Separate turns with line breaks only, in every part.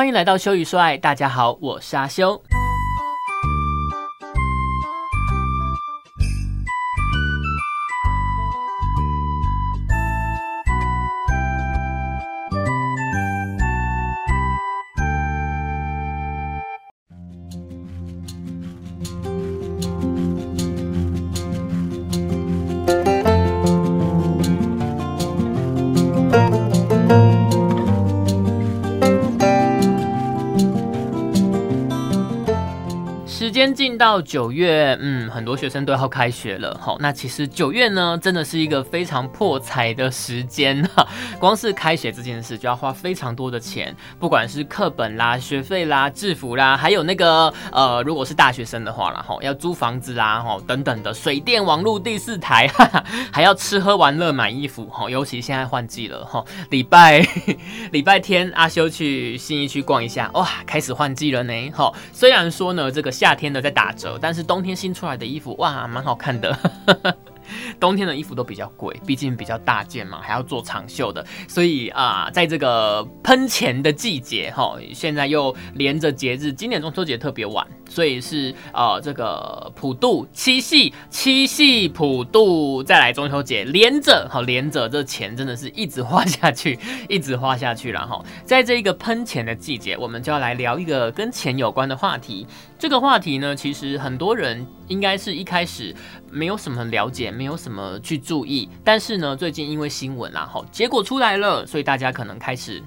欢迎来到修与说爱，大家好，我是阿修。到九月，嗯，很多学生都要开学了，好，那其实九月呢，真的是一个非常破财的时间哈。光是开学这件事就要花非常多的钱，不管是课本啦、学费啦、制服啦，还有那个呃，如果是大学生的话啦，哈，要租房子啦，哈，等等的，水电网络第四台，哈哈，还要吃喝玩乐买衣服，哈，尤其现在换季了，哈，礼拜礼拜天阿修去新一区逛一下，哇，开始换季了呢，哈，虽然说呢，这个夏天的在打折，但是冬天新出来的衣服哇，蛮好看的。冬天的衣服都比较贵，毕竟比较大件嘛，还要做长袖的，所以啊，在这个喷钱的季节哈，现在又连着节日，今年中秋节特别晚，所以是呃这个普渡、七夕、七夕普渡，再来中秋节，连着好连着，这钱真的是一直花下去，一直花下去了哈。在这一个喷钱的季节，我们就要来聊一个跟钱有关的话题。这个话题呢，其实很多人应该是一开始没有什么了解，没有什么去注意。但是呢，最近因为新闻啊，哈，结果出来了，所以大家可能开始，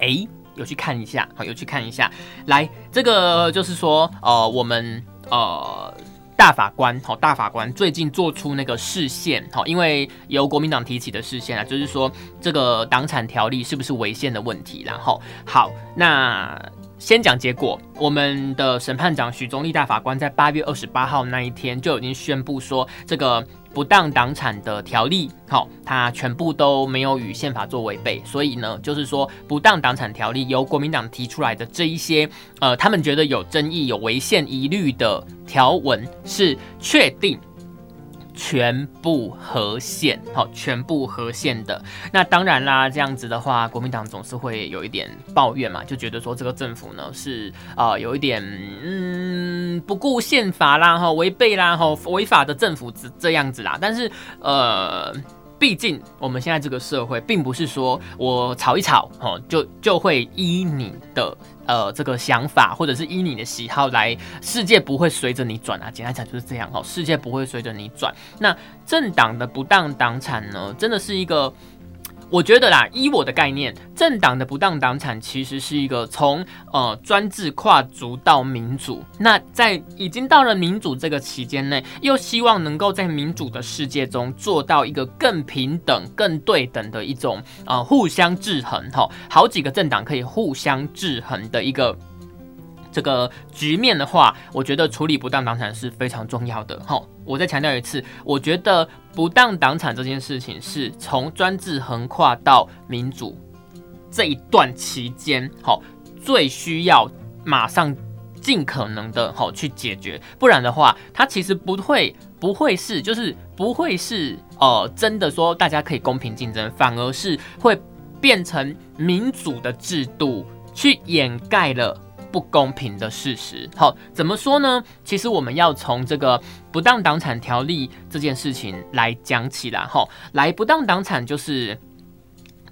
哎，有去看一下，好，有去看一下。来，这个就是说，呃，我们呃大法官，好，大法官最近做出那个视线，好，因为由国民党提起的视线啊，就是说这个党产条例是不是违宪的问题。然后，好，那。先讲结果，我们的审判长许宗立大法官在八月二十八号那一天就已经宣布说，这个不当党产的条例，好，它全部都没有与宪法做违背，所以呢，就是说不当党产条例由国民党提出来的这一些，呃，他们觉得有争议、有违宪疑虑的条文是确定。全部合宪，好，全部合宪的。那当然啦，这样子的话，国民党总是会有一点抱怨嘛，就觉得说这个政府呢是啊，有一点嗯不顾宪法啦，哈，违背啦，哈，违法的政府这这样子啦。但是呃。毕竟我们现在这个社会，并不是说我炒一炒，哦，就就会依你的呃这个想法，或者是依你的喜好来，世界不会随着你转啊。简单讲就是这样，哦，世界不会随着你转。那政党的不当党产呢，真的是一个。我觉得啦，依我的概念，政党的不当党产其实是一个从呃专制跨足到民主。那在已经到了民主这个期间内，又希望能够在民主的世界中做到一个更平等、更对等的一种呃互相制衡哈，好几个政党可以互相制衡的一个。这个局面的话，我觉得处理不当党产是非常重要的。哈，我再强调一次，我觉得不当党产这件事情是从专制横跨到民主这一段期间，好，最需要马上尽可能的好去解决，不然的话，它其实不会不会是就是不会是呃真的说大家可以公平竞争，反而是会变成民主的制度去掩盖了。不公平的事实，好，怎么说呢？其实我们要从这个不当党产条例这件事情来讲起来，哈，来不当党产就是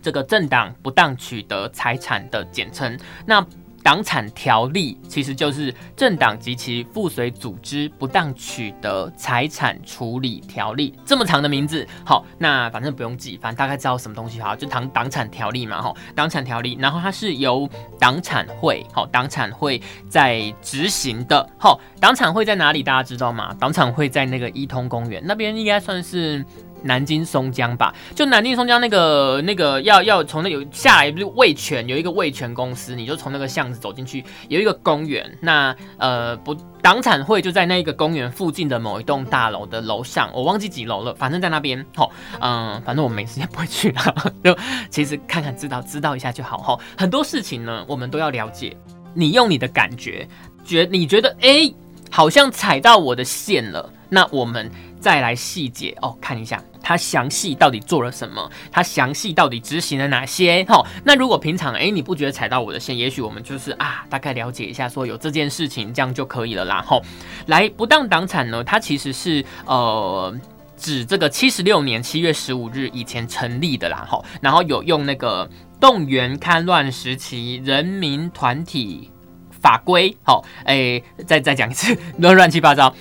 这个政党不当取得财产的简称，那。党产条例其实就是政党及其附随组织不当取得财产处理条例，这么长的名字。好，那反正不用记，反正大概知道什么东西好，就党党产条例嘛，哈，党产条例。然后它是由党产会，好，党产会在执行的。好，党产会在哪里？大家知道吗？党产会在那个一通公园那边，应该算是。南京松江吧，就南京松江那个那个要要从那有下来，不是味全有一个味全公司，你就从那个巷子走进去，有一个公园。那呃不，党产会就在那一个公园附近的某一栋大楼的楼上，我忘记几楼了，反正在那边。吼，嗯，反正我没时间不会去了，就其实看看知道知道一下就好。吼，很多事情呢，我们都要了解。你用你的感觉觉，你觉得哎，好像踩到我的线了，那我们。再来细节哦，看一下他详细到底做了什么？他详细到底执行了哪些？哈，那如果平常诶你不觉得踩到我的线，也许我们就是啊，大概了解一下，说有这件事情，这样就可以了啦。吼，来不当党产呢，它其实是呃指这个七十六年七月十五日以前成立的啦。吼，然后有用那个动员戡乱时期人民团体法规，好，诶，再再讲一次，乱 乱七八糟。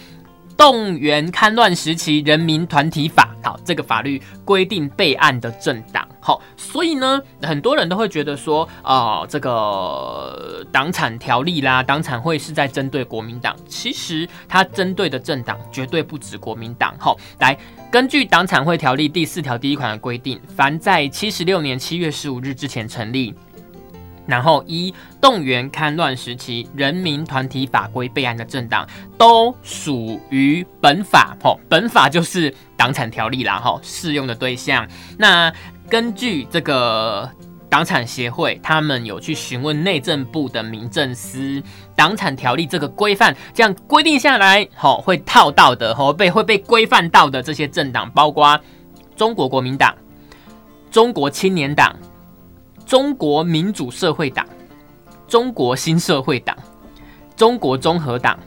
动员戡乱时期人民团体法，好，这个法律规定备案的政党，好，所以呢，很多人都会觉得说，啊，这个党产条例啦，党产会是在针对国民党，其实它针对的政党绝对不止国民党，好，来，根据党产会条例第四条第一款的规定，凡在七十六年七月十五日之前成立。然后，一动员戡乱时期人民团体法规备案的政党，都属于本法。吼，本法就是党产条例啦。吼，适用的对象。那根据这个党产协会，他们有去询问内政部的民政司，党产条例这个规范，这样规定下来，吼，会套到的，吼被会被规范到的这些政党，包括中国国民党、中国青年党。中国民主社会党、中国新社会党、中国综合党、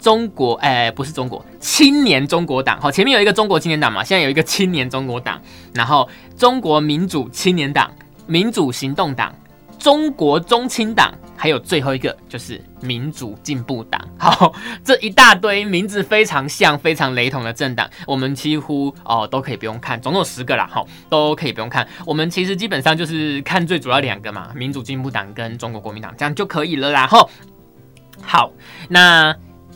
中国哎不是中国青年中国党，好，前面有一个中国青年党嘛，现在有一个青年中国党，然后中国民主青年党、民主行动党。中国中青党，还有最后一个就是民主进步党。好，这一大堆名字非常像、非常雷同的政党，我们几乎哦都可以不用看，总共十个啦，哈，都可以不用看。我们其实基本上就是看最主要两个嘛，民主进步党跟中国国民党，这样就可以了啦。哈，好，那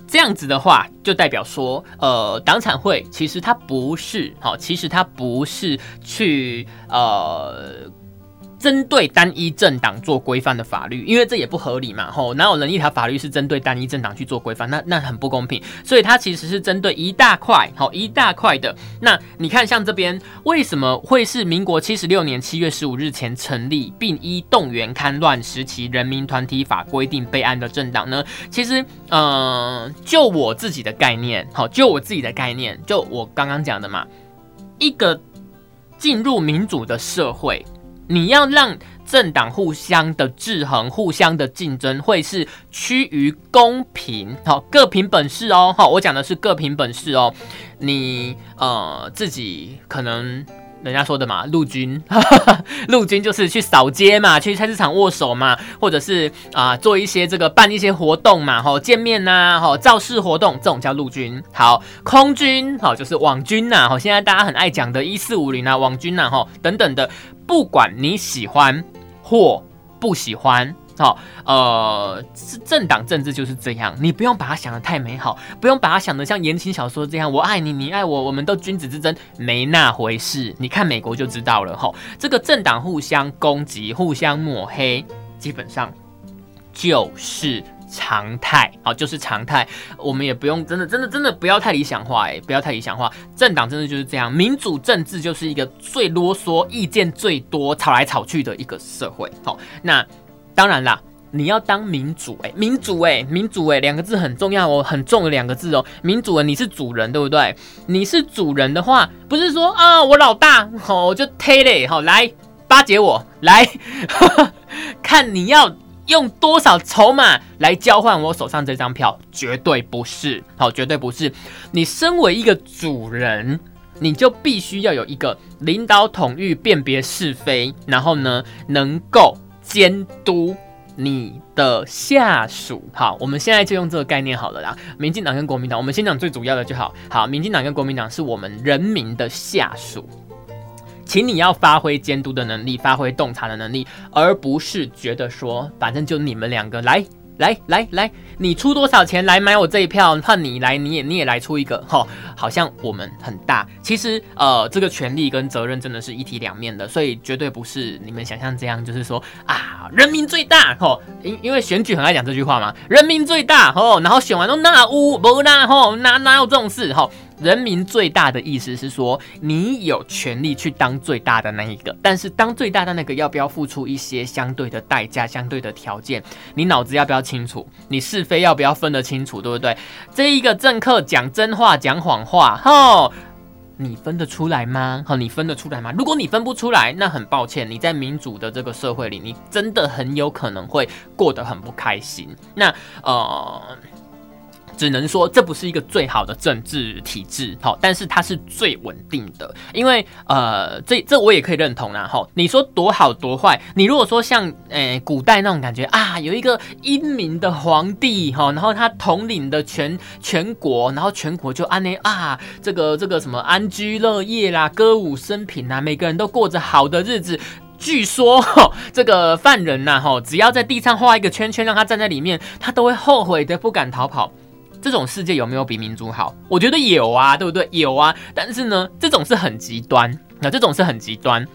这样子的话，就代表说，呃，党产会其实它不是，好，其实它不是去，呃。针对单一政党做规范的法律，因为这也不合理嘛，吼，哪有人一条法律是针对单一政党去做规范？那那很不公平，所以它其实是针对一大块，好一大块的。那你看，像这边为什么会是民国七十六年七月十五日前成立，并依动员戡乱时期人民团体法规定备案的政党呢？其实，呃，就我自己的概念，好，就我自己的概念，就我刚刚讲的嘛，一个进入民主的社会。你要让政党互相的制衡、互相的竞争，会是趋于公平，好，各凭本事哦，好，我讲的是各凭本事哦，你呃自己可能。人家说的嘛，陆军，陆军就是去扫街嘛，去菜市场握手嘛，或者是啊做一些这个办一些活动嘛，吼见面呐，吼造势活动，这种叫陆军。好，空军，好就是网军呐，好现在大家很爱讲的，一四五零啊，网军呐，吼等等的，不管你喜欢或不喜欢。好，呃，是政党政治就是这样，你不用把它想的太美好，不用把它想的像言情小说这样，我爱你，你爱我，我们都君子之争，没那回事。你看美国就知道了，哈，这个政党互相攻击、互相抹黑，基本上就是常态，好，就是常态。我们也不用真的、真的、真的不要太理想化，哎，不要太理想化。政党真的就是这样，民主政治就是一个最啰嗦、意见最多、吵来吵去的一个社会。好，那。当然啦，你要当民主哎，民主哎，民主哎，两个字很重要哦，很重的两个字哦。民主你是主人对不对？你是主人的话，不是说啊我老大好我就推嘞好来巴结我来，看你要用多少筹码来交换我手上这张票，绝对不是好，绝对不是。你身为一个主人，你就必须要有一个领导统御、辨别是非，然后呢能够。监督你的下属，好，我们现在就用这个概念好了啦。民进党跟国民党，我们先讲最主要的就好。好，民进党跟国民党是我们人民的下属，请你要发挥监督的能力，发挥洞察的能力，而不是觉得说，反正就你们两个来。来来来，你出多少钱来买我这一票？换你来，你也你也来出一个哈，好像我们很大。其实呃，这个权利跟责任真的是一体两面的，所以绝对不是你们想象这样，就是说啊，人民最大吼，因因为选举很爱讲这句话嘛，人民最大吼，然后选完都那屋不那吼，哪哪有这种事吼？人民最大的意思是说，你有权利去当最大的那一个，但是当最大的那个要不要付出一些相对的代价、相对的条件？你脑子要不要清楚？你是非要不要分得清楚？对不对？这一个政客讲真话、讲谎话，吼。你分得出来吗？好，你分得出来吗？如果你分不出来，那很抱歉，你在民主的这个社会里，你真的很有可能会过得很不开心。那呃。只能说这不是一个最好的政治体制，好，但是它是最稳定的，因为呃，这这我也可以认同啦，哈。你说多好多坏，你如果说像诶古代那种感觉啊，有一个英明的皇帝，哈，然后他统领的全全国，然后全国就安内啊，这个这个什么安居乐业啦，歌舞升平啊，每个人都过着好的日子。据说这个犯人呐，哈，只要在地上画一个圈圈，让他站在里面，他都会后悔的不敢逃跑。这种世界有没有比民主好？我觉得有啊，对不对？有啊，但是呢，这种是很极端，那这种是很极端。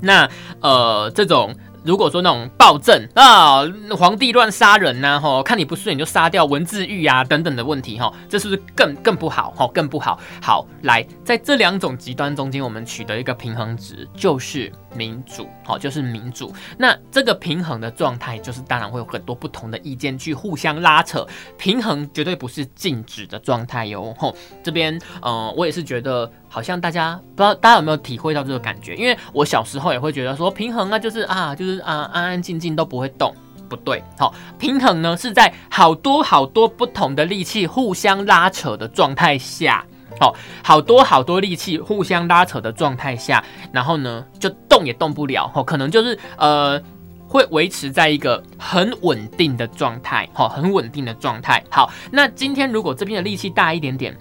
那呃，这种。如果说那种暴政啊，皇帝乱杀人呐，吼，看你不顺眼就杀掉，文字狱啊等等的问题，哈，这是不是更更不好，哈，更不好。好，来，在这两种极端中间，我们取得一个平衡值，就是民主，好，就是民主。那这个平衡的状态，就是当然会有很多不同的意见去互相拉扯，平衡绝对不是静止的状态哟，吼。这边，呃，我也是觉得。好像大家不知道大家有没有体会到这个感觉？因为我小时候也会觉得说平衡啊，就是啊，就是啊，安安静静都不会动，不对。好，平衡呢是在好多好多不同的力气互相拉扯的状态下，好，好多好多力气互相拉扯的状态下，然后呢就动也动不了，哦，可能就是呃会维持在一个很稳定的状态，好，很稳定的状态。好，那今天如果这边的力气大一点点。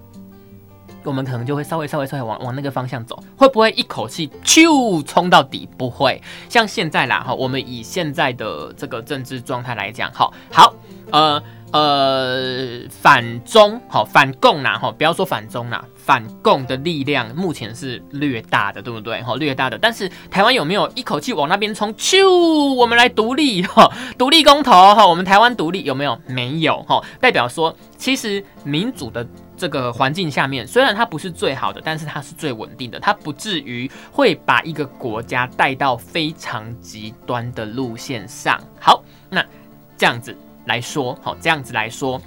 我们可能就会稍微稍微稍微往往那个方向走，会不会一口气咻冲到底？不会，像现在啦哈，我们以现在的这个政治状态来讲，好，好，呃呃，反中好反共啦哈，不要说反中啦，反共的力量目前是略大的，对不对？哈，略大的，但是台湾有没有一口气往那边冲？咻，我们来独立哈，独立公投哈，我们台湾独立有没有？没有哈，代表说其实民主的。这个环境下面，虽然它不是最好的，但是它是最稳定的，它不至于会把一个国家带到非常极端的路线上。好，那这样子来说，好，这样子来说，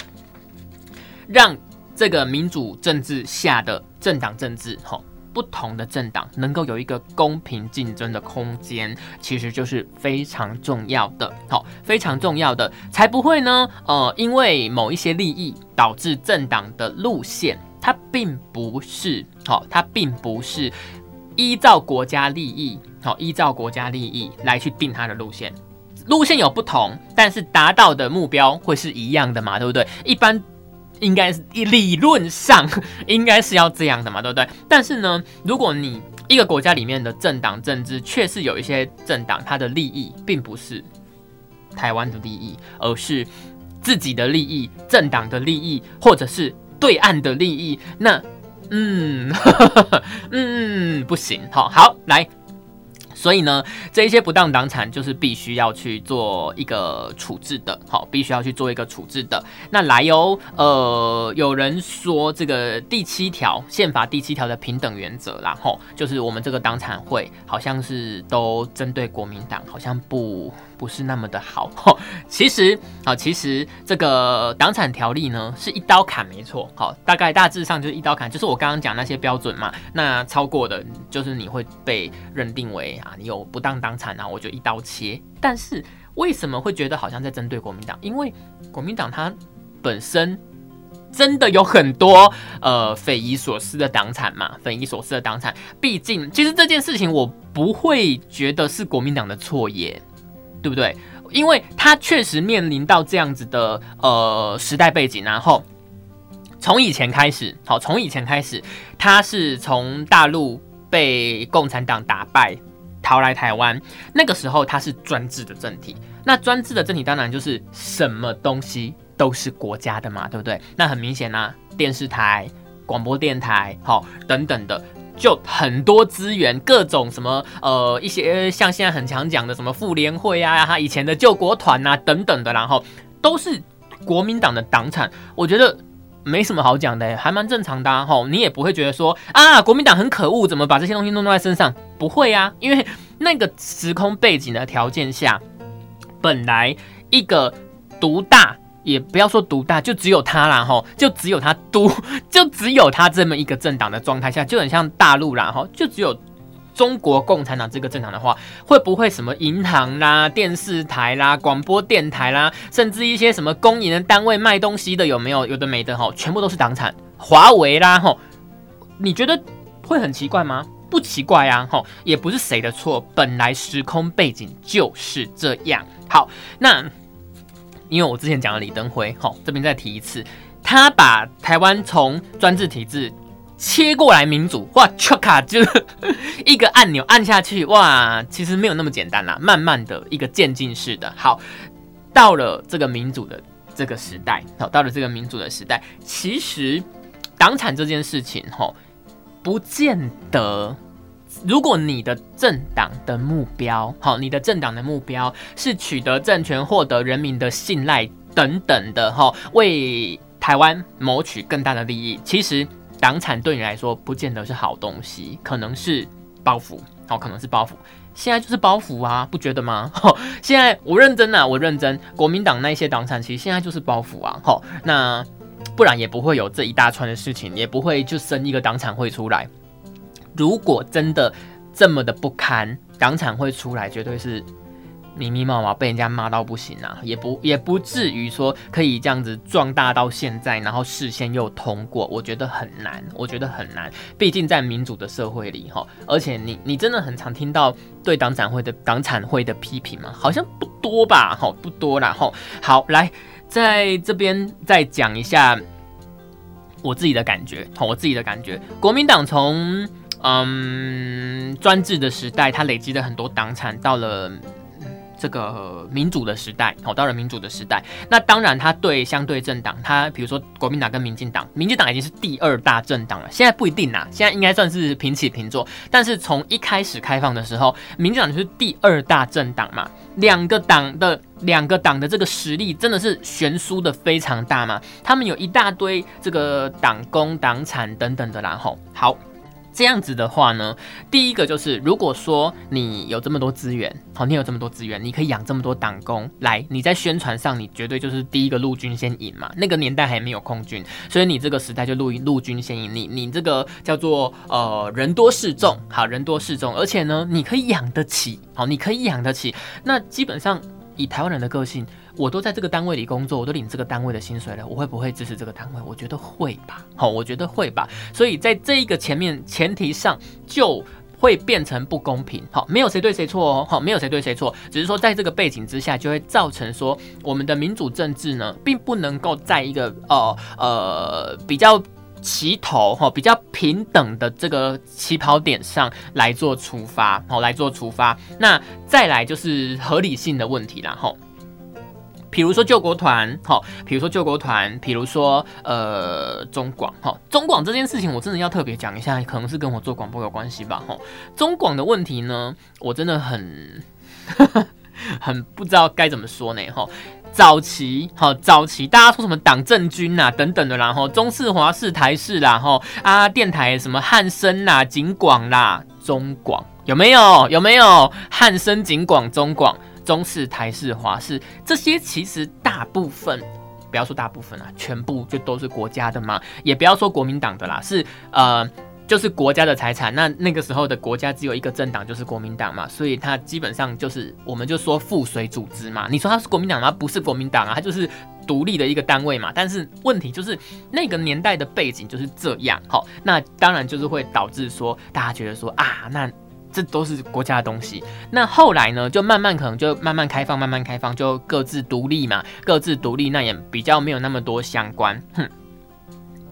让这个民主政治下的政党政治，好。不同的政党能够有一个公平竞争的空间，其实就是非常重要的，好，非常重要的，才不会呢，呃，因为某一些利益导致政党的路线，它并不是，好，它并不是依照国家利益，好，依照国家利益来去定它的路线，路线有不同，但是达到的目标会是一样的嘛，对不对？一般。应该是理论上应该是要这样的嘛，对不对？但是呢，如果你一个国家里面的政党政治，确实有一些政党，它的利益并不是台湾的利益，而是自己的利益、政党的利益，或者是对岸的利益，那嗯 嗯不行，好好来。所以呢，这一些不当党产就是必须要去做一个处置的，好，必须要去做一个处置的。那来由，呃，有人说这个第七条宪法第七条的平等原则，然后就是我们这个党产会好像是都针对国民党，好像不。不是那么的好，其实啊，其实这个党产条例呢是一刀砍，没错，好，大概大致上就是一刀砍，就是我刚刚讲那些标准嘛，那超过的，就是你会被认定为啊，你有不当党产啊，我就一刀切。但是为什么会觉得好像在针对国民党？因为国民党它本身真的有很多呃匪夷所思的党产嘛，匪夷所思的党产，毕竟其实这件事情我不会觉得是国民党的错耶。对不对？因为他确实面临到这样子的呃时代背景，然后从以前开始，好，从以前开始，他是从大陆被共产党打败，逃来台湾。那个时候他是专制的政体，那专制的政体当然就是什么东西都是国家的嘛，对不对？那很明显啊，电视台、广播电台，好，等等的。就很多资源，各种什么呃一些像现在很常讲的什么妇联会啊，他以前的救国团啊等等的，然后都是国民党的党产，我觉得没什么好讲的，还蛮正常的哈。你也不会觉得说啊国民党很可恶，怎么把这些东西弄在身上？不会啊，因为那个时空背景的条件下，本来一个独大也不要说独大，就只有他啦吼，就只有他独，就只有他这么一个政党的状态下，就很像大陆啦吼，就只有中国共产党这个政党的话，会不会什么银行啦、电视台啦、广播电台啦，甚至一些什么公营的单位卖东西的有没有？有的没的吼，全部都是党产，华为啦吼，你觉得会很奇怪吗？不奇怪啊，吼，也不是谁的错，本来时空背景就是这样。好，那因为我之前讲了李登辉，吼，这边再提一次，他把台湾从专制体制切过来民主，哇，切卡就是 一个按钮按下去，哇，其实没有那么简单啦，慢慢的一个渐进式的。好，到了这个民主的这个时代，好，到了这个民主的时代，其实党产这件事情，吼，不见得。如果你的政党的目标，好，你的政党的目标是取得政权、获得人民的信赖等等的，哈，为台湾谋取更大的利益，其实党产对你来说不见得是好东西，可能是包袱，好，可能是包袱。现在就是包袱啊，不觉得吗？现在我认真啊，我认真。国民党那些党产其实现在就是包袱啊，好，那不然也不会有这一大串的事情，也不会就生一个党产会出来。如果真的这么的不堪，党产会出来，绝对是密密麻麻被人家骂到不行啊，也不也不至于说可以这样子壮大到现在，然后视线又通过，我觉得很难，我觉得很难。毕竟在民主的社会里，哈，而且你你真的很常听到对党产会的党产会的批评吗？好像不多吧，哈，不多啦，哈。好，来在这边再讲一下我自己的感觉，好，我自己的感觉，国民党从。嗯，专制的时代，它累积了很多党产，到了这个民主的时代，好，到了民主的时代，那当然，它对相对政党，它比如说国民党跟民进党，民进党已经是第二大政党了，现在不一定呐，现在应该算是平起平坐，但是从一开始开放的时候，民进党就是第二大政党嘛，两个党的两个党的这个实力真的是悬殊的非常大嘛，他们有一大堆这个党工党产等等的，然后好。这样子的话呢，第一个就是，如果说你有这么多资源，好，你有这么多资源，你可以养这么多党工来，你在宣传上，你绝对就是第一个陆军先赢嘛。那个年代还没有空军，所以你这个时代就陆陆军先赢。你你这个叫做呃人多势众，好，人多势众，而且呢，你可以养得起，好，你可以养得起。那基本上以台湾人的个性。我都在这个单位里工作，我都领这个单位的薪水了，我会不会支持这个单位？我觉得会吧，好，我觉得会吧。所以在这一个前面前提上，就会变成不公平。好，没有谁对谁错哦，好，没有谁对谁错，只是说在这个背景之下，就会造成说我们的民主政治呢，并不能够在一个呃呃比较齐头哈，比较平等的这个起跑点上来做出发，好，来做出发。那再来就是合理性的问题啦，哈。比如说救国团，好，比如说救国团，比如说呃中广，哈，中广这件事情我真的要特别讲一下，可能是跟我做广播有关系吧，哈，中广的问题呢，我真的很 很不知道该怎么说呢，哈，早期，好，早期大家说什么党政军呐等等的，然后中视、华视、台视啦，哈啊电台什么汉森啦、景广啦、中广有没有？有没有汉森、景广、中广？中式、台式、华式这些，其实大部分，不要说大部分啊，全部就都是国家的嘛，也不要说国民党的啦，是呃，就是国家的财产。那那个时候的国家只有一个政党，就是国民党嘛，所以它基本上就是，我们就说附随组织嘛。你说它是国民党吗？不是国民党啊，它就是独立的一个单位嘛。但是问题就是那个年代的背景就是这样，好，那当然就是会导致说大家觉得说啊，那。这都是国家的东西。那后来呢，就慢慢可能就慢慢开放，慢慢开放，就各自独立嘛，各自独立，那也比较没有那么多相关。哼，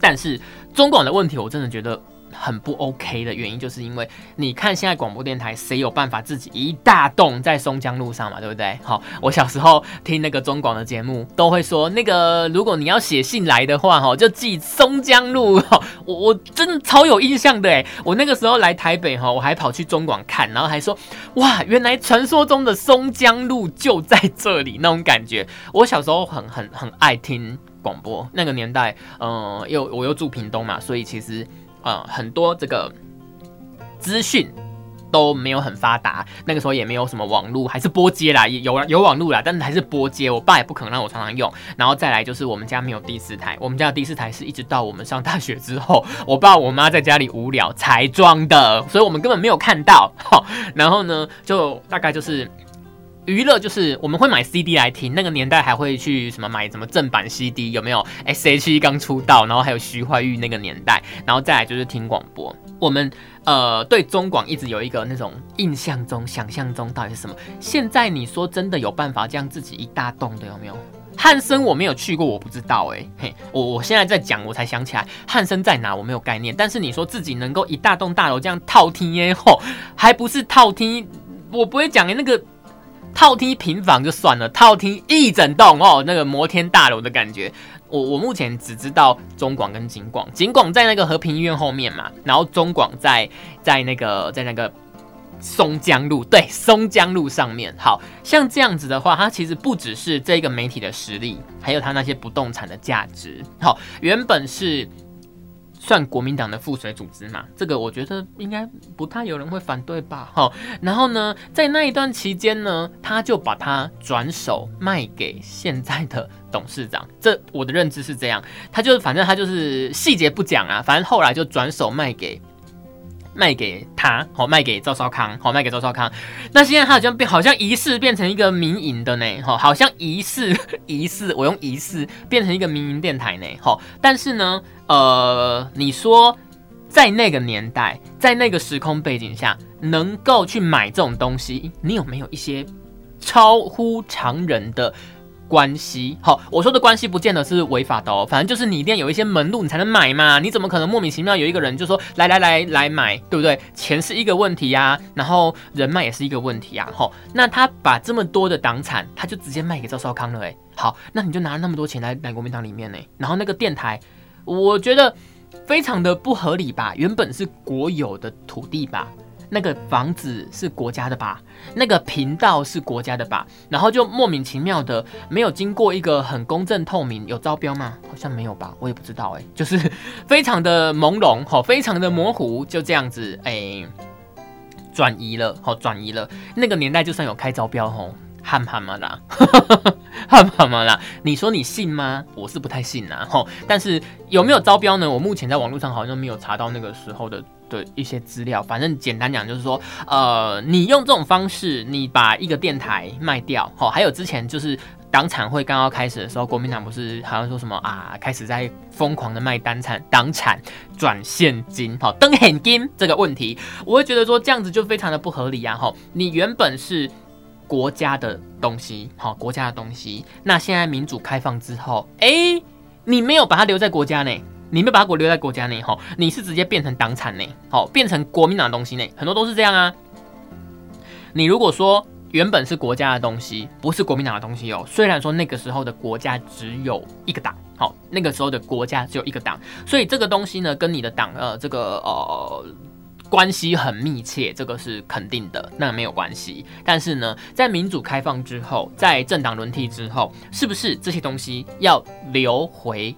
但是中广的问题，我真的觉得。很不 OK 的原因，就是因为你看现在广播电台，谁有办法自己一大栋在松江路上嘛，对不对？好，我小时候听那个中广的节目，都会说那个如果你要写信来的话，哈，就寄松江路。哈，我我真的超有印象的哎，我那个时候来台北哈，我还跑去中广看，然后还说哇，原来传说中的松江路就在这里，那种感觉。我小时候很很很爱听广播，那个年代，嗯，又我又住屏东嘛，所以其实。呃，很多这个资讯都没有很发达，那个时候也没有什么网络，还是拨接啦，有有网络啦，但是还是拨接。我爸也不可能让我常常用。然后再来就是我们家没有第四台，我们家的第四台是一直到我们上大学之后，我爸我妈在家里无聊才装的，所以我们根本没有看到。然后呢，就大概就是。娱乐就是我们会买 CD 来听，那个年代还会去什么买什么正版 CD 有没有？S.H.E 刚出道，然后还有徐怀钰那个年代，然后再来就是听广播。我们呃对中广一直有一个那种印象中、想象中到底是什么？现在你说真的有办法这样自己一大栋的有没有？汉森我没有去过，我不知道哎嘿，我我现在在讲我才想起来汉森在哪，我没有概念。但是你说自己能够一大栋大楼这样套厅耶吼，还不是套厅？我不会讲诶那个。套厅平房就算了，套厅一整栋哦，那个摩天大楼的感觉。我我目前只知道中广跟景广，景广在那个和平医院后面嘛，然后中广在在那个在那个松江路，对，松江路上面。好像这样子的话，它其实不只是这个媒体的实力，还有它那些不动产的价值。好，原本是。算国民党的附水组织嘛？这个我觉得应该不太有人会反对吧？哈，然后呢，在那一段期间呢，他就把它转手卖给现在的董事长。这我的认知是这样，他就反正他就是细节不讲啊，反正后来就转手卖给。卖给他，好卖给赵少康，好卖给赵少康。那现在他好像变，好像疑似变成一个民营的呢，哈，好像疑似 疑似，我用疑似变成一个民营电台呢，哈。但是呢，呃，你说在那个年代，在那个时空背景下，能够去买这种东西，你有没有一些超乎常人的？关系好，我说的关系不见得是违法的哦，反正就是你一定有一些门路，你才能买嘛。你怎么可能莫名其妙有一个人就说来来来来买，对不对？钱是一个问题呀，然后人脉也是一个问题啊。吼，那他把这么多的党产，他就直接卖给赵少康了，诶，好，那你就拿了那么多钱来买国民党里面呢？然后那个电台，我觉得非常的不合理吧？原本是国有的土地吧？那个房子是国家的吧？那个频道是国家的吧？然后就莫名其妙的没有经过一个很公正透明，有招标吗？好像没有吧，我也不知道哎，就是非常的朦胧，好，非常的模糊，就这样子哎，转移了，好，转移了。那个年代就算有开招标，吼，汉汉嘛啦，汉汉嘛啦，你说你信吗？我是不太信呐，吼。但是有没有招标呢？我目前在网络上好像没有查到那个时候的。的一些资料，反正简单讲就是说，呃，你用这种方式，你把一个电台卖掉，好，还有之前就是党产会刚刚开始的时候，国民党不是好像说什么啊，开始在疯狂的卖单产党产转现金，好，登现金这个问题，我会觉得说这样子就非常的不合理啊，哈，你原本是国家的东西，好，国家的东西，那现在民主开放之后，哎，你没有把它留在国家内。你没把它留在国家内，哈，你是直接变成党产内，好，变成国民党的东西内，很多都是这样啊。你如果说原本是国家的东西，不是国民党的东西哦，虽然说那个时候的国家只有一个党，好，那个时候的国家只有一个党，所以这个东西呢，跟你的党呃这个呃关系很密切，这个是肯定的，那没有关系。但是呢，在民主开放之后，在政党轮替之后，是不是这些东西要留回？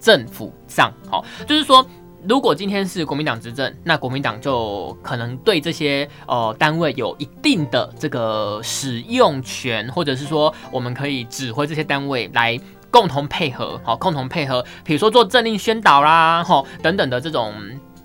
政府上，好，就是说，如果今天是国民党执政，那国民党就可能对这些呃单位有一定的这个使用权，或者是说，我们可以指挥这些单位来共同配合，好，共同配合，比如说做政令宣导啦，哈，等等的这种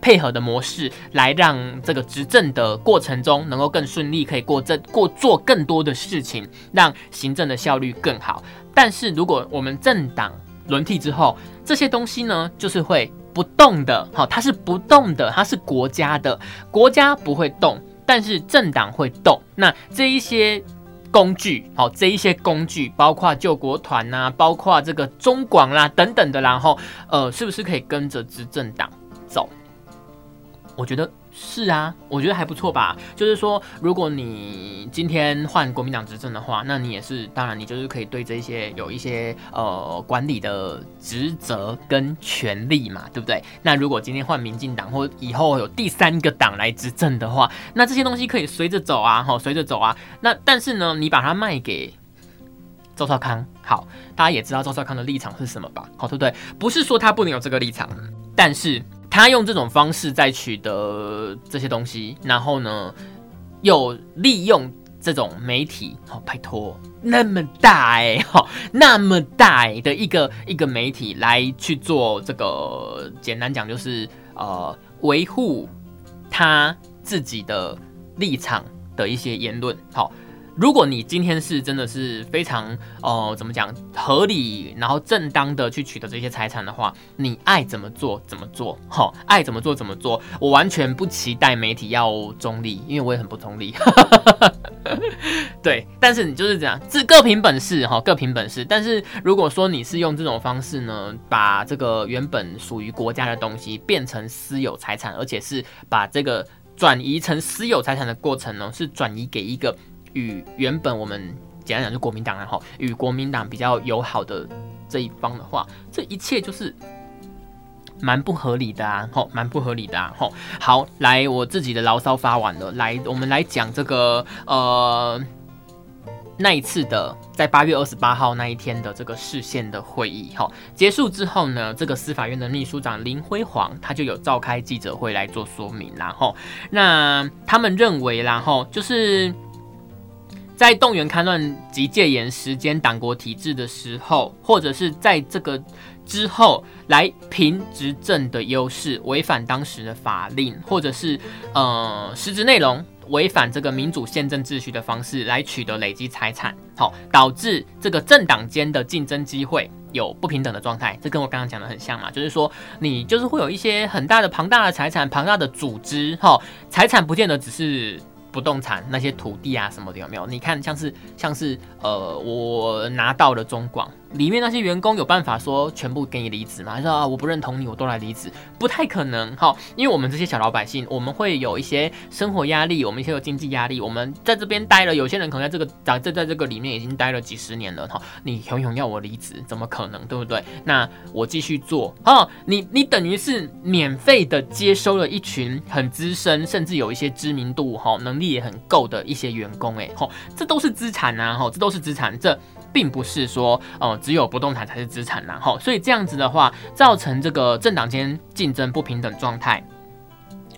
配合的模式，来让这个执政的过程中能够更顺利，可以过政过做更多的事情，让行政的效率更好。但是如果我们政党轮替之后，这些东西呢，就是会不动的，好，它是不动的，它是国家的，国家不会动，但是政党会动。那这一些工具，好，这一些工具，包括救国团呐，包括这个中广啦等等的，然后，呃，是不是可以跟着执政党走？我觉得。是啊，我觉得还不错吧。就是说，如果你今天换国民党执政的话，那你也是，当然你就是可以对这些有一些呃管理的职责跟权利嘛，对不对？那如果今天换民进党或以后有第三个党来执政的话，那这些东西可以随着走啊，哈，随着走啊。那但是呢，你把它卖给周少康，好，大家也知道周少康的立场是什么吧？好，对不对？不是说他不能有这个立场，但是。他用这种方式在取得这些东西，然后呢，又利用这种媒体，好，拜托，那么大哎，好，那么大的一个一个媒体来去做这个，简单讲就是呃，维护他自己的立场的一些言论，好。如果你今天是真的是非常哦，怎么讲合理，然后正当的去取得这些财产的话，你爱怎么做怎么做，哈，爱怎么做怎么做。我完全不期待媒体要中立，因为我也很不中立。对，但是你就是这样，自各凭本事，哈，各凭本事。但是如果说你是用这种方式呢，把这个原本属于国家的东西变成私有财产，而且是把这个转移成私有财产的过程呢，是转移给一个。与原本我们简单讲就国民党然后与国民党比较友好的这一方的话，这一切就是蛮不合理的啊，吼，蛮不合理的啊，吼。好，来，我自己的牢骚发完了，来，我们来讲这个呃那一次的在八月二十八号那一天的这个市县的会议，哈，结束之后呢，这个司法院的秘书长林辉煌他就有召开记者会来做说明，然后那他们认为，然后就是。在动员戡乱及戒严时间党国体制的时候，或者是在这个之后来凭执政的优势违反当时的法令，或者是呃实质内容违反这个民主宪政秩序的方式来取得累积财产，好导致这个政党间的竞争机会有不平等的状态。这跟我刚刚讲的很像嘛，就是说你就是会有一些很大的庞大的财产、庞大的组织，哈，财产不见得只是。不动产那些土地啊什么的有没有？你看像是像是呃，我拿到了中广。里面那些员工有办法说全部给你离职吗？他说啊，我不认同你，我都来离职，不太可能哈。因为我们这些小老百姓，我们会有一些生活压力，我们一些有经济压力。我们在这边待了，有些人可能在这个在在在这个里面已经待了几十年了哈。你熊熊要我离职，怎么可能？对不对？那我继续做哈。你你等于是免费的接收了一群很资深，甚至有一些知名度哈，能力也很够的一些员工哎哈，这都是资产呐哈，这都是资产这。并不是说哦，只有不动产才是资产然后，所以这样子的话，造成这个政党间竞争不平等状态，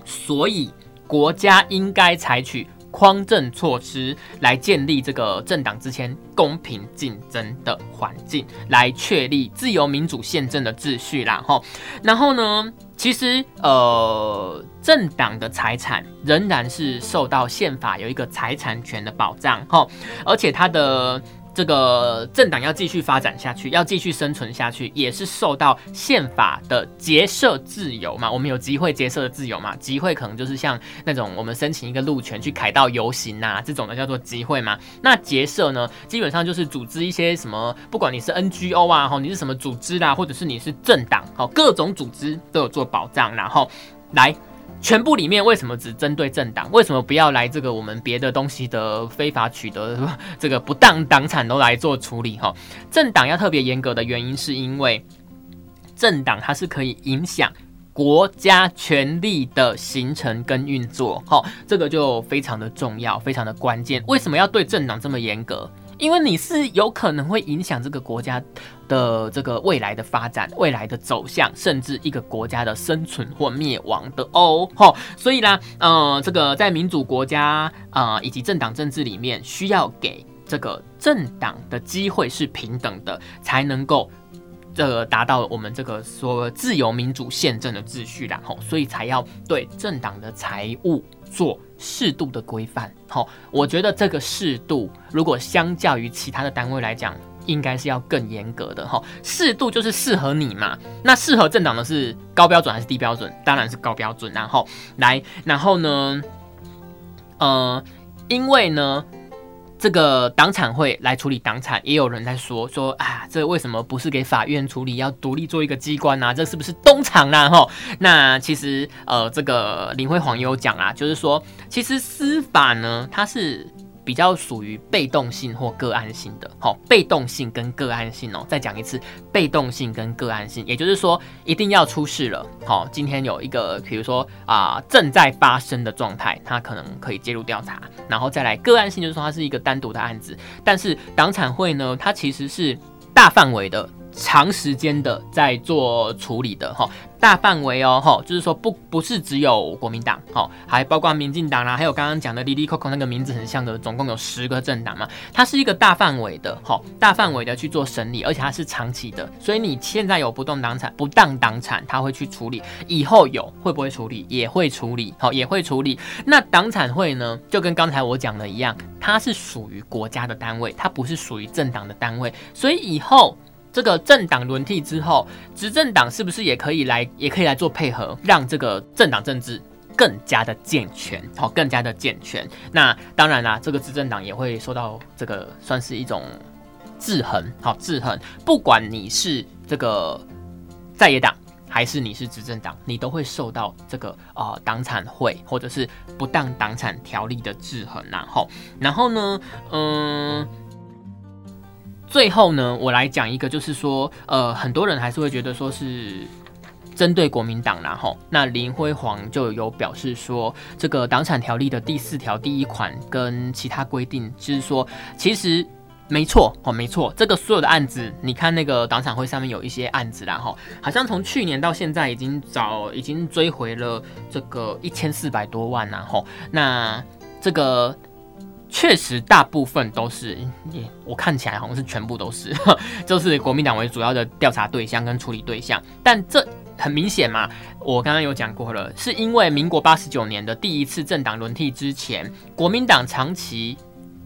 所以国家应该采取匡正措施来建立这个政党之间公平竞争的环境，来确立自由民主宪政的秩序然后，然后呢，其实呃，政党的财产仍然是受到宪法有一个财产权的保障哈，而且它的。这个政党要继续发展下去，要继续生存下去，也是受到宪法的结社自由嘛。我们有集会结社的自由嘛？集会可能就是像那种我们申请一个路权去凯道游行啊，这种的叫做集会嘛。那结社呢，基本上就是组织一些什么，不管你是 NGO 啊，哈，你是什么组织啦，或者是你是政党，好，各种组织都有做保障，然后来。全部里面为什么只针对政党？为什么不要来这个我们别的东西的非法取得这个不当党产都来做处理？哈，政党要特别严格的原因是因为政党它是可以影响国家权力的形成跟运作，哈，这个就非常的重要，非常的关键。为什么要对政党这么严格？因为你是有可能会影响这个国家的这个未来的发展、未来的走向，甚至一个国家的生存或灭亡的哦。吼，所以呢，呃，这个在民主国家啊以及政党政治里面，需要给这个政党的机会是平等的，才能够这个达到我们这个说自由民主宪政的秩序然后，所以才要对政党的财务。做适度的规范，好，我觉得这个适度，如果相较于其他的单位来讲，应该是要更严格的哈。适度就是适合你嘛，那适合政党的是高标准还是低标准？当然是高标准。然后来，然后呢，呃，因为呢。这个党产会来处理党产，也有人在说说啊，这为什么不是给法院处理，要独立做一个机关呢？这是不是东厂呢？哈，那其实呃，这个林辉煌也有讲啊，就是说，其实司法呢，它是。比较属于被动性或个案性的，好，被动性跟个案性哦，再讲一次，被动性跟个案性，也就是说，一定要出事了，好，今天有一个，比如说啊，正在发生的状态，它可能可以介入调查，然后再来个案性，就是说它是一个单独的案子，但是党产会呢，它其实是大范围的。长时间的在做处理的哈，大范围哦哈，就是说不不是只有国民党哈，还包括民进党啦，还有刚刚讲的 Lily Coco 那个名字很像的，总共有十个政党嘛，它是一个大范围的哈，大范围的去做审理，而且它是长期的，所以你现在有不动党产不当党产，他会去处理，以后有会不会处理，也会处理，好也会处理。那党产会呢，就跟刚才我讲的一样，它是属于国家的单位，它不是属于政党的单位，所以以后。这个政党轮替之后，执政党是不是也可以来，也可以来做配合，让这个政党政治更加的健全，好，更加的健全。那当然啦，这个执政党也会受到这个算是一种制衡，好，制衡。不管你是这个在野党，还是你是执政党，你都会受到这个啊党产会或者是不当党产条例的制衡，然后，然后呢，嗯。最后呢，我来讲一个，就是说，呃，很多人还是会觉得说是针对国民党，然后那林辉煌就有表示说，这个党产条例的第四条第一款跟其他规定，就是说，其实没错哦，没错，这个所有的案子，你看那个党产会上面有一些案子，然后好像从去年到现在已经找已经追回了这个一千四百多万，然后那这个。确实，大部分都是，我看起来好像是全部都是，就是国民党为主要的调查对象跟处理对象。但这很明显嘛，我刚刚有讲过了，是因为民国八十九年的第一次政党轮替之前，国民党长期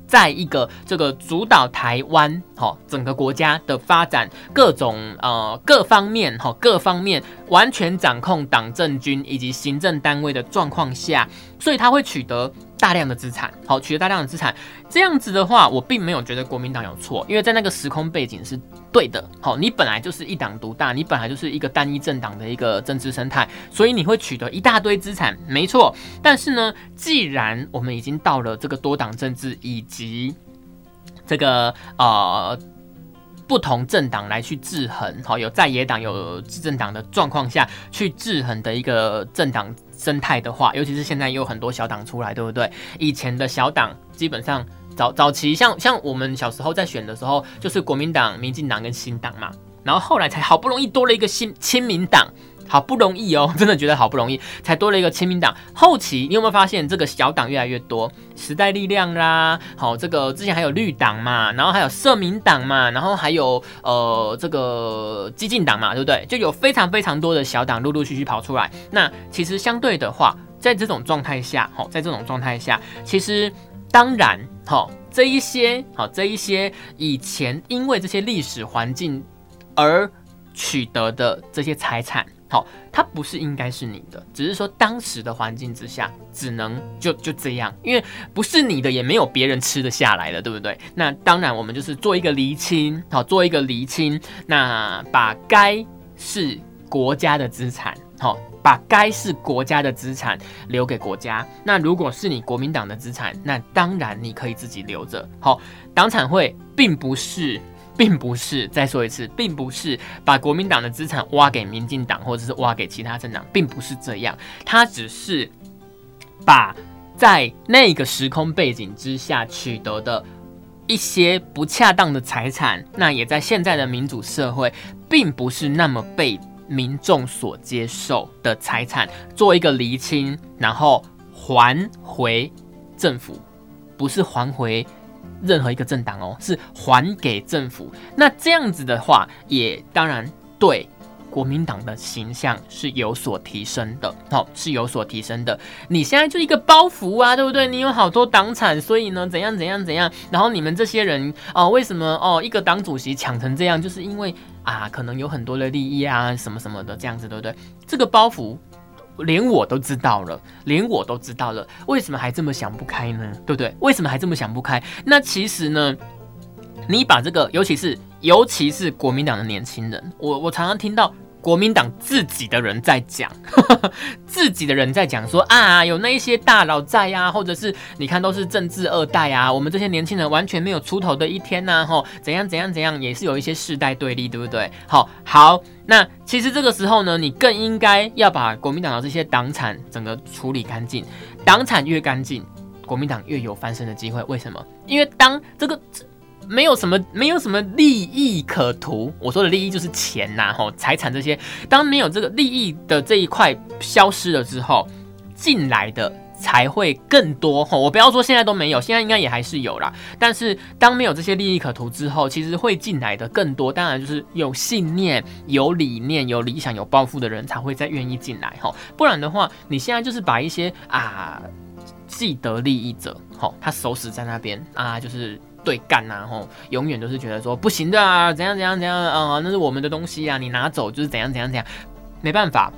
在一个这个主导台湾，哈，整个国家的发展各种呃各方面，哈，各方面完全掌控党政军以及行政单位的状况下，所以他会取得。大量的资产，好取得大量的资产，这样子的话，我并没有觉得国民党有错，因为在那个时空背景是对的。好，你本来就是一党独大，你本来就是一个单一政党的一个政治生态，所以你会取得一大堆资产，没错。但是呢，既然我们已经到了这个多党政治以及这个呃。不同政党来去制衡，好有在野党有执政党的状况下去制衡的一个政党生态的话，尤其是现在有很多小党出来，对不对？以前的小党基本上早早期像像我们小时候在选的时候，就是国民党、民进党跟新党嘛，然后后来才好不容易多了一个新亲民党。好不容易哦，真的觉得好不容易，才多了一个亲民党。后期你有没有发现这个小党越来越多？时代力量啦，好，这个之前还有绿党嘛，然后还有社民党嘛，然后还有呃这个激进党嘛，对不对？就有非常非常多的小党陆陆续续跑出来。那其实相对的话，在这种状态下，好，在这种状态下，其实当然，好这一些，好这一些以前因为这些历史环境而取得的这些财产。好，它不是应该是你的，只是说当时的环境之下，只能就就这样，因为不是你的，也没有别人吃得下来的，对不对？那当然，我们就是做一个厘清，好，做一个厘清，那把该是国家的资产，好，把该是国家的资产留给国家。那如果是你国民党的资产，那当然你可以自己留着。好，党产会并不是。并不是，再说一次，并不是把国民党的资产挖给民进党，或者是挖给其他政党，并不是这样。他只是把在那个时空背景之下取得的一些不恰当的财产，那也在现在的民主社会，并不是那么被民众所接受的财产，做一个厘清，然后还回政府，不是还回。任何一个政党哦，是还给政府。那这样子的话，也当然对国民党的形象是有所提升的，好，是有所提升的。你现在就一个包袱啊，对不对？你有好多党产，所以呢，怎样怎样怎样。然后你们这些人哦，为什么哦，一个党主席抢成这样，就是因为啊，可能有很多的利益啊，什么什么的这样子，对不对？这个包袱。连我都知道了，连我都知道了，为什么还这么想不开呢？对不对？为什么还这么想不开？那其实呢，你把这个，尤其是尤其是国民党的年轻人，我我常常听到。国民党自己的人在讲，自己的人在讲说啊，有那一些大佬在呀，或者是你看都是政治二代啊，我们这些年轻人完全没有出头的一天呐，吼，怎样怎样怎样，也是有一些世代对立，对不对？好，好，那其实这个时候呢，你更应该要把国民党的这些党产整个处理干净，党产越干净，国民党越有翻身的机会。为什么？因为当这个。没有什么没有什么利益可图。我说的利益就是钱呐，吼，财产这些。当没有这个利益的这一块消失了之后，进来的。才会更多吼，我不要说现在都没有，现在应该也还是有啦。但是当没有这些利益可图之后，其实会进来的更多。当然就是有信念、有理念、有理想、有抱负的人才会再愿意进来吼。不然的话，你现在就是把一些啊既得利益者吼，他守死在那边啊，就是对干呐吼，永远都是觉得说不行的啊，怎样怎样怎样啊，那是我们的东西啊，你拿走就是怎样怎样怎样，没办法，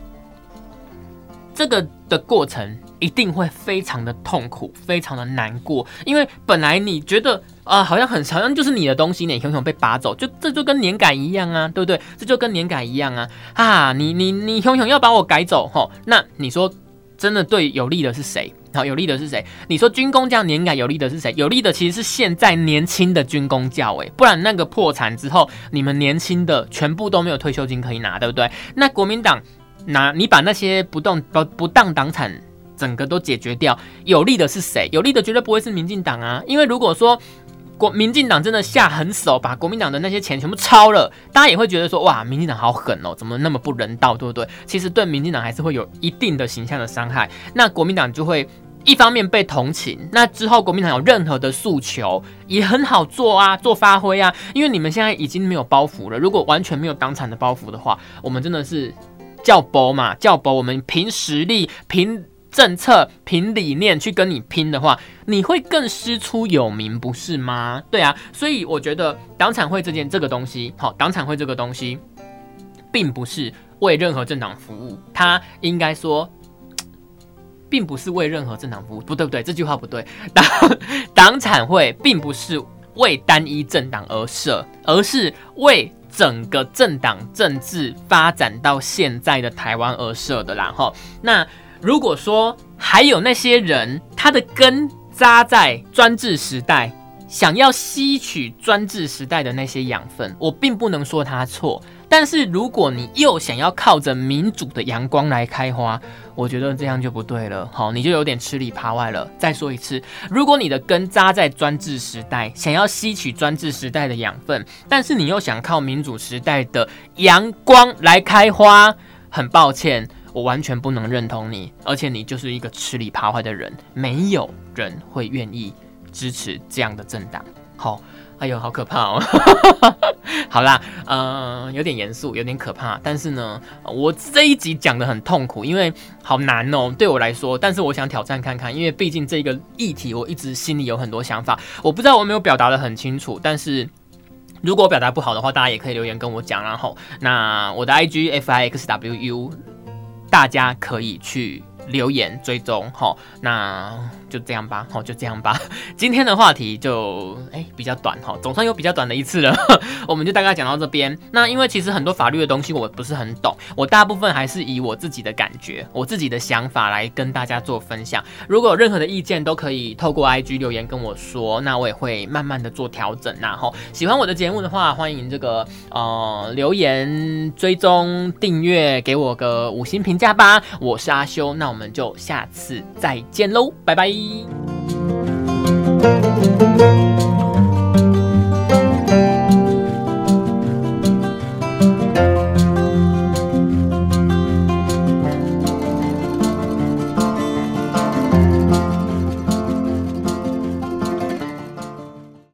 这个的过程。一定会非常的痛苦，非常的难过，因为本来你觉得啊，好像很好像就是你的东西，你熊熊被拔走，就这就跟年改一样啊，对不对？这就跟年改一样啊，啊，你你你熊熊要把我改走吼，那你说真的对有利的是谁？好，有利的是谁？你说军工样年改有利的是谁？有利的其实是现在年轻的军工教诶，不然那个破产之后，你们年轻的全部都没有退休金可以拿，对不对？那国民党拿你把那些不动不不当党产。整个都解决掉，有利的是谁？有利的绝对不会是民进党啊！因为如果说国民进党真的下狠手，把国民党的那些钱全部抄了，大家也会觉得说，哇，民进党好狠哦，怎么那么不人道，对不对？其实对民进党还是会有一定的形象的伤害。那国民党就会一方面被同情，那之后国民党有任何的诉求也很好做啊，做发挥啊。因为你们现在已经没有包袱了，如果完全没有党产的包袱的话，我们真的是叫包嘛，叫包，我们凭实力，凭。政策凭理念去跟你拼的话，你会更师出有名，不是吗？对啊，所以我觉得党产会这件这个东西，好，党产会这个东西，并不是为任何政党服务，它应该说，并不是为任何政党服务，不对不对，这句话不对。党 党产会并不是为单一政党而设，而是为整个政党政治发展到现在的台湾而设的。然后那。如果说还有那些人，他的根扎在专制时代，想要吸取专制时代的那些养分，我并不能说他错。但是如果你又想要靠着民主的阳光来开花，我觉得这样就不对了。好，你就有点吃里扒外了。再说一次，如果你的根扎在专制时代，想要吸取专制时代的养分，但是你又想靠民主时代的阳光来开花，很抱歉。我完全不能认同你，而且你就是一个吃里扒外的人，没有人会愿意支持这样的政党。好，哎呦，好可怕哦！好啦，嗯，有点严肃，有点可怕。但是呢，我这一集讲的很痛苦，因为好难哦，对我来说。但是我想挑战看看，因为毕竟这个议题，我一直心里有很多想法。我不知道我没有表达的很清楚，但是如果表达不好的话，大家也可以留言跟我讲。然后，那我的 I G F I X W U。大家可以去留言追踪，好，那就这样吧，好，就这样吧。今天的话题就哎比较短哈，总算有比较短的一次了，我们就大概讲到这边。那因为其实很多法律的东西我不是很懂，我大部分还是以我自己的感觉、我自己的想法来跟大家做分享。如果有任何的意见，都可以透过 IG 留言跟我说，那我也会慢慢的做调整。然后喜欢我的节目的话，欢迎这个呃留言、追踪、订阅，给我个五星评价吧。我是阿修，那我们就下次再见喽，拜拜。